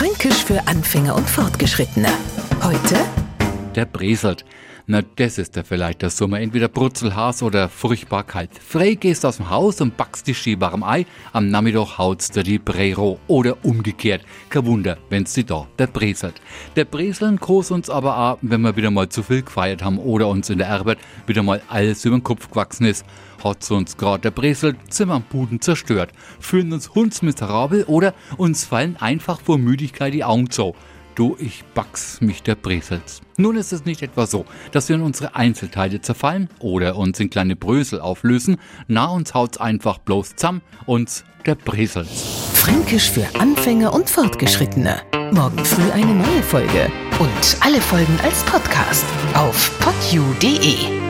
Fränkisch für Anfänger und Fortgeschrittene. Heute Der Breselt. Na, das ist ja vielleicht der Sommer. Entweder Brutzelhaas oder furchtbar kalt. Frei gehst aus dem Haus und backst die Ski warm Ei. Am Nachmittag hautst du die Brero. Oder umgekehrt. Kein Wunder, wenn's die da der Breselt. Der Breseln groß uns aber auch, wenn wir wieder mal zu viel gefeiert haben oder uns in der Arbeit wieder mal alles über den Kopf gewachsen ist. Hat's uns grad der Bresel Zimmer am Buden zerstört. Fühlen uns hundsmiserabel oder uns fallen einfach vor Müdigkeit die Augen zu. Du, ich back's mich der Bresels. Nun ist es nicht etwa so, dass wir in unsere Einzelteile zerfallen oder uns in kleine Brösel auflösen. Na, uns haut's einfach bloß zusammen, uns der Bresels. Fränkisch für Anfänger und Fortgeschrittene. Morgen früh eine neue Folge. Und alle Folgen als Podcast auf podu.de.